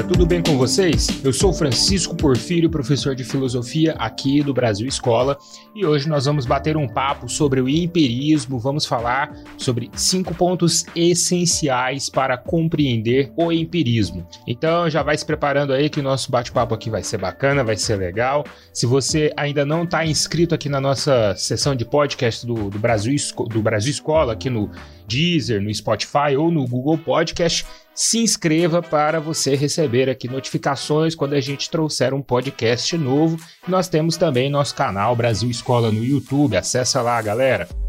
galera, tudo bem com vocês? Eu sou Francisco Porfírio, professor de filosofia aqui do Brasil Escola, e hoje nós vamos bater um papo sobre o empirismo, vamos falar sobre cinco pontos essenciais para compreender o empirismo. Então já vai se preparando aí que o nosso bate-papo aqui vai ser bacana, vai ser legal. Se você ainda não está inscrito aqui na nossa sessão de podcast do, do, Brasil, do Brasil Escola, aqui no Deezer, no Spotify ou no Google Podcast, se inscreva para você receber aqui notificações quando a gente trouxer um podcast novo. Nós temos também nosso canal Brasil Escola no YouTube. Acessa lá, galera.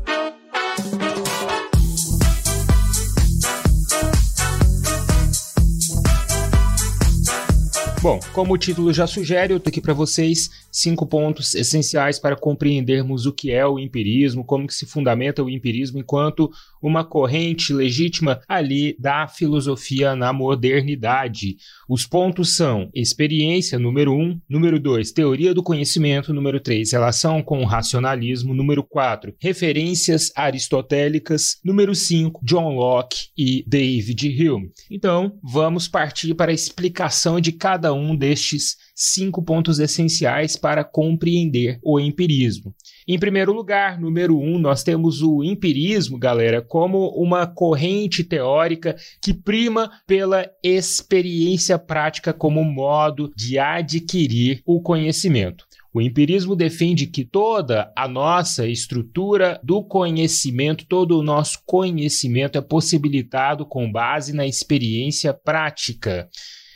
Bom, como o título já sugere, eu tô aqui para vocês cinco pontos essenciais para compreendermos o que é o empirismo, como que se fundamenta o empirismo enquanto uma corrente legítima ali da filosofia na modernidade. Os pontos são experiência, número um, número dois, teoria do conhecimento, número três, relação com o racionalismo, número quatro, referências aristotélicas, número cinco, John Locke e David Hume. Então, vamos partir para a explicação de cada um destes cinco pontos essenciais para compreender o empirismo. Em primeiro lugar, número um, nós temos o empirismo, galera, como uma corrente teórica que prima pela experiência prática como modo de adquirir o conhecimento. O empirismo defende que toda a nossa estrutura do conhecimento, todo o nosso conhecimento é possibilitado com base na experiência prática.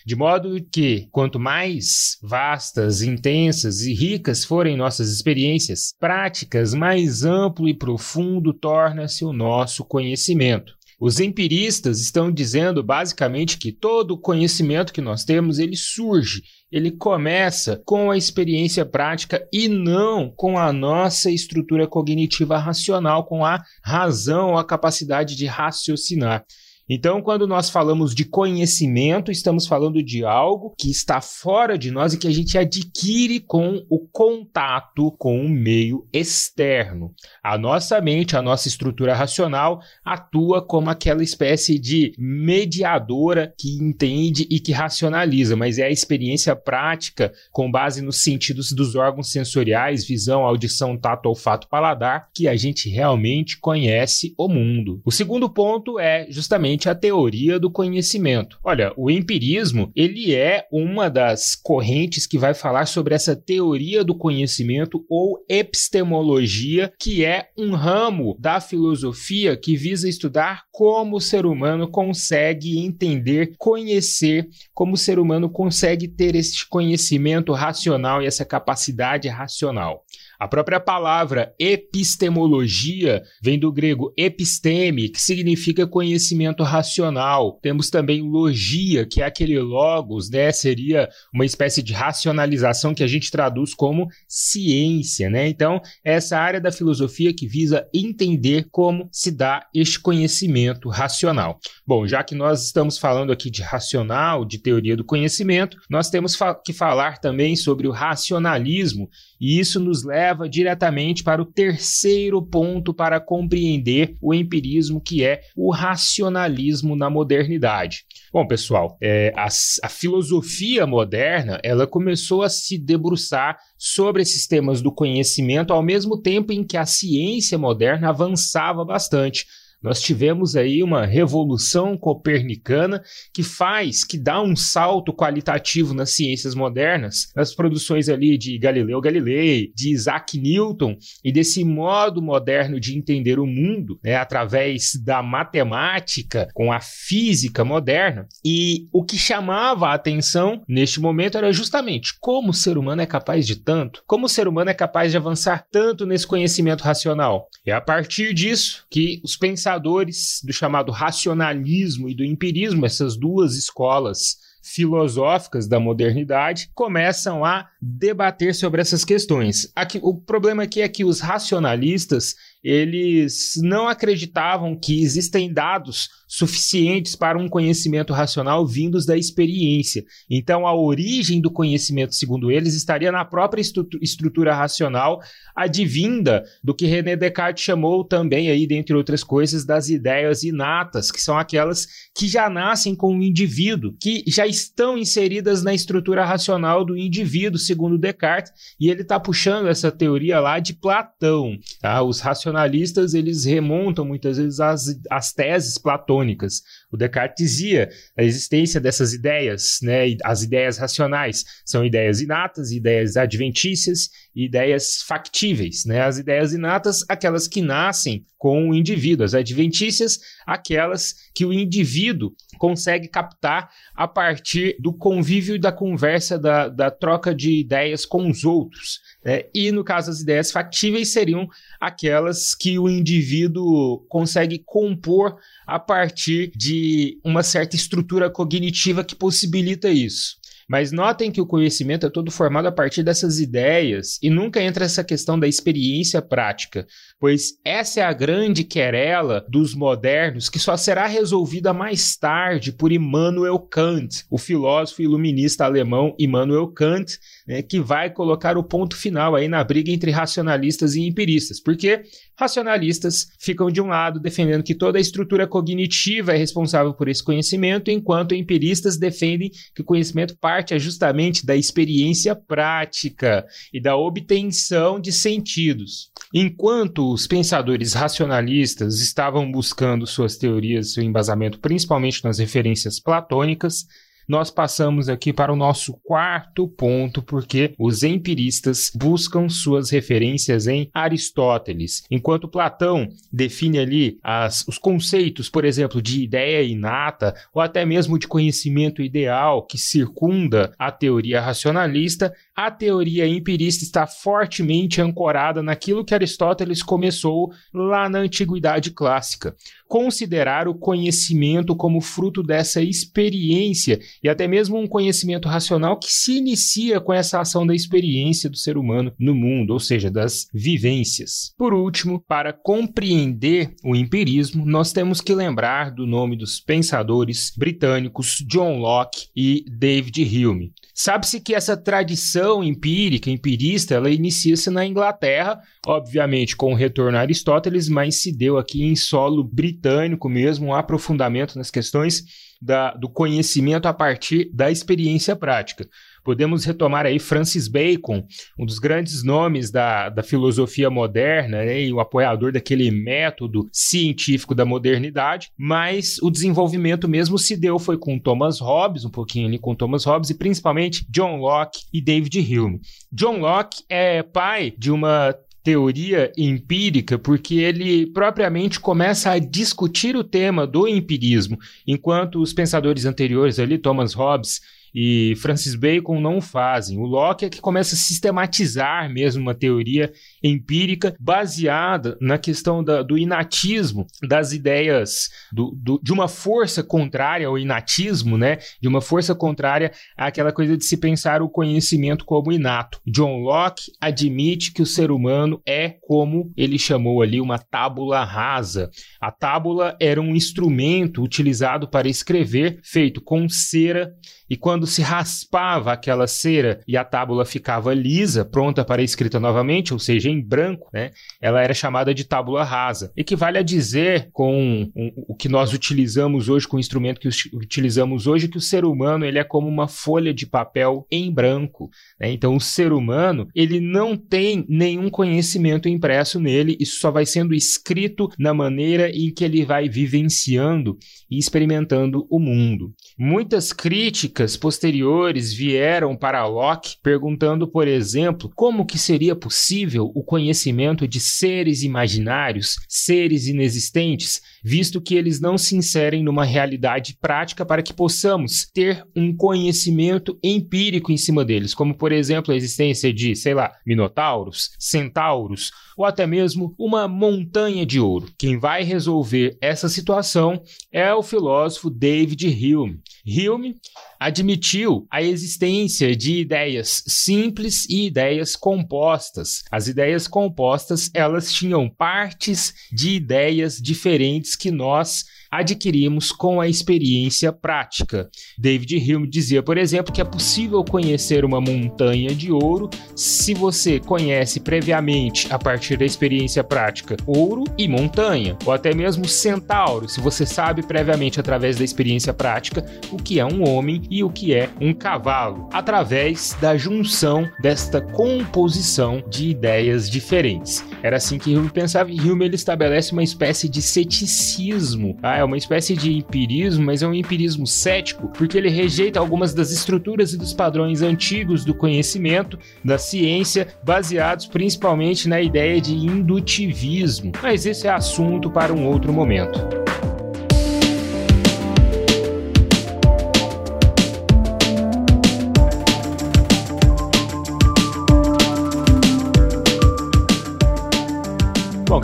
De modo que, quanto mais vastas, intensas e ricas forem nossas experiências práticas, mais amplo e profundo torna-se o nosso conhecimento. Os empiristas estão dizendo basicamente que todo o conhecimento que nós temos, ele surge, ele começa com a experiência prática e não com a nossa estrutura cognitiva racional, com a razão, a capacidade de raciocinar. Então, quando nós falamos de conhecimento, estamos falando de algo que está fora de nós e que a gente adquire com o contato com o meio externo. A nossa mente, a nossa estrutura racional, atua como aquela espécie de mediadora que entende e que racionaliza, mas é a experiência prática com base nos sentidos dos órgãos sensoriais, visão, audição, tato, olfato, paladar, que a gente realmente conhece o mundo. O segundo ponto é justamente a teoria do conhecimento. Olha, o empirismo, ele é uma das correntes que vai falar sobre essa teoria do conhecimento ou epistemologia, que é um ramo da filosofia que visa estudar como o ser humano consegue entender, conhecer, como o ser humano consegue ter este conhecimento racional e essa capacidade racional. A própria palavra epistemologia vem do grego episteme, que significa conhecimento racional. Temos também logia, que é aquele logos, né? Seria uma espécie de racionalização que a gente traduz como ciência, né? Então, essa área da filosofia que visa entender como se dá este conhecimento racional. Bom, já que nós estamos falando aqui de racional, de teoria do conhecimento, nós temos que falar também sobre o racionalismo, e isso nos leva diretamente para o terceiro ponto para compreender o empirismo, que é o racionalismo na modernidade. Bom, pessoal, é, a, a filosofia moderna ela começou a se debruçar sobre esses temas do conhecimento ao mesmo tempo em que a ciência moderna avançava bastante. Nós tivemos aí uma revolução copernicana que faz, que dá um salto qualitativo nas ciências modernas, nas produções ali de Galileu Galilei, de Isaac Newton e desse modo moderno de entender o mundo, né, através da matemática com a física moderna. E o que chamava a atenção neste momento era justamente como o ser humano é capaz de tanto, como o ser humano é capaz de avançar tanto nesse conhecimento racional. É a partir disso que os pensadores pensadores do chamado racionalismo e do empirismo, essas duas escolas filosóficas da modernidade começam a debater sobre essas questões. Aqui, o problema aqui é que os racionalistas eles não acreditavam que existem dados suficientes para um conhecimento racional vindos da experiência. Então, a origem do conhecimento, segundo eles, estaria na própria estrutura racional, advinda do que René Descartes chamou também aí, dentre outras coisas, das ideias inatas, que são aquelas que já nascem com o indivíduo, que já estão inseridas na estrutura racional do indivíduo, segundo Descartes, e ele está puxando essa teoria lá de Platão. Tá? Os racionalistas eles remontam muitas vezes às, às teses platônicas. O Descartes dizia a existência dessas ideias, né, as ideias racionais, são ideias inatas, ideias adventícias ideias factíveis. Né? As ideias inatas, aquelas que nascem com o indivíduo, as adventícias, aquelas que o indivíduo consegue captar a partir do convívio e da conversa, da, da troca de ideias com os outros. Né? E no caso, as ideias factíveis seriam aquelas que o indivíduo consegue compor a partir de uma certa estrutura cognitiva que possibilita isso. Mas notem que o conhecimento é todo formado a partir dessas ideias e nunca entra essa questão da experiência prática, pois essa é a grande querela dos modernos que só será resolvida mais tarde por Immanuel Kant, o filósofo iluminista alemão Immanuel Kant, né, que vai colocar o ponto final aí na briga entre racionalistas e empiristas, porque racionalistas ficam de um lado defendendo que toda a estrutura cognitiva é responsável por esse conhecimento, enquanto empiristas defendem que o conhecimento parte é justamente da experiência prática e da obtenção de sentidos. Enquanto os pensadores racionalistas estavam buscando suas teorias, seu embasamento principalmente nas referências platônicas, nós passamos aqui para o nosso quarto ponto, porque os empiristas buscam suas referências em Aristóteles. Enquanto Platão define ali as, os conceitos, por exemplo, de ideia inata ou até mesmo de conhecimento ideal que circunda a teoria racionalista, a teoria empirista está fortemente ancorada naquilo que Aristóteles começou lá na antiguidade clássica. Considerar o conhecimento como fruto dessa experiência e até mesmo um conhecimento racional que se inicia com essa ação da experiência do ser humano no mundo, ou seja, das vivências. Por último, para compreender o empirismo, nós temos que lembrar do nome dos pensadores britânicos John Locke e David Hume. Sabe-se que essa tradição empírica, empirista, ela inicia-se na Inglaterra, obviamente com o retorno a Aristóteles, mas se deu aqui em solo britânico mesmo, um aprofundamento nas questões da, do conhecimento a partir da experiência prática. Podemos retomar aí Francis Bacon, um dos grandes nomes da, da filosofia moderna né, e o apoiador daquele método científico da modernidade, mas o desenvolvimento mesmo se deu foi com Thomas Hobbes, um pouquinho ali com Thomas Hobbes e principalmente John Locke e David Hume. John Locke é pai de uma teoria empírica, porque ele propriamente começa a discutir o tema do empirismo, enquanto os pensadores anteriores ali, Thomas Hobbes e Francis Bacon não fazem. O Locke é que começa a sistematizar mesmo uma teoria empírica baseada na questão da, do inatismo das ideias, do, do, de uma força contrária ao inatismo, né? de uma força contrária àquela coisa de se pensar o conhecimento como inato. John Locke admite que o ser humano é como ele chamou ali uma tábula rasa. A tábula era um instrumento utilizado para escrever, feito com cera e quando se raspava aquela cera e a tábula ficava lisa, pronta para escrita novamente, ou seja, em branco, né, ela era chamada de tábula rasa. Equivale a dizer, com um, o que nós utilizamos hoje, com o instrumento que utilizamos hoje, que o ser humano ele é como uma folha de papel em branco. Né? Então, o ser humano ele não tem nenhum conhecimento impresso nele, isso só vai sendo escrito na maneira em que ele vai vivenciando e experimentando o mundo. Muitas críticas posteriores vieram para Locke perguntando, por exemplo, como que seria possível o conhecimento de seres imaginários, seres inexistentes, visto que eles não se inserem numa realidade prática para que possamos ter um conhecimento empírico em cima deles, como por exemplo a existência de, sei lá, minotauros, centauros ou até mesmo uma montanha de ouro. Quem vai resolver essa situação é o filósofo David Hume. Hume admitiu a existência de ideias simples e ideias compostas. As ideias compostas, elas tinham partes de ideias diferentes que nós adquirimos com a experiência prática. David Hume dizia, por exemplo, que é possível conhecer uma montanha de ouro se você conhece previamente, a partir da experiência prática, ouro e montanha, ou até mesmo centauro, se você sabe previamente, através da experiência prática, o que é um homem e o que é um cavalo, através da junção desta composição de ideias diferentes. Era assim que Hume pensava e Hume ele estabelece uma espécie de ceticismo. Ah, é uma espécie de empirismo, mas é um empirismo cético, porque ele rejeita algumas das estruturas e dos padrões antigos do conhecimento, da ciência, baseados principalmente na ideia de indutivismo. Mas esse é assunto para um outro momento.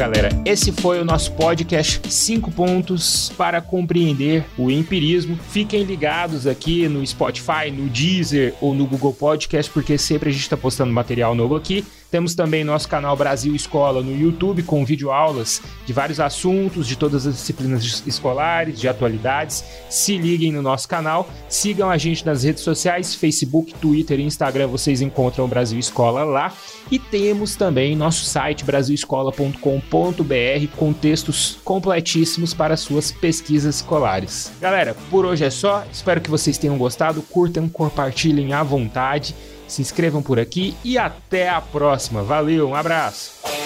Galera, esse foi o nosso podcast 5 pontos para compreender o empirismo. Fiquem ligados aqui no Spotify, no Deezer ou no Google Podcast, porque sempre a gente está postando material novo aqui. Temos também nosso canal Brasil Escola no YouTube com videoaulas de vários assuntos, de todas as disciplinas escolares, de atualidades. Se liguem no nosso canal, sigam a gente nas redes sociais, Facebook, Twitter e Instagram, vocês encontram o Brasil Escola lá. E temos também nosso site brasilescola.com.br com textos completíssimos para suas pesquisas escolares. Galera, por hoje é só. Espero que vocês tenham gostado. Curtam, compartilhem à vontade se inscrevam por aqui e até a próxima. Valeu, um abraço!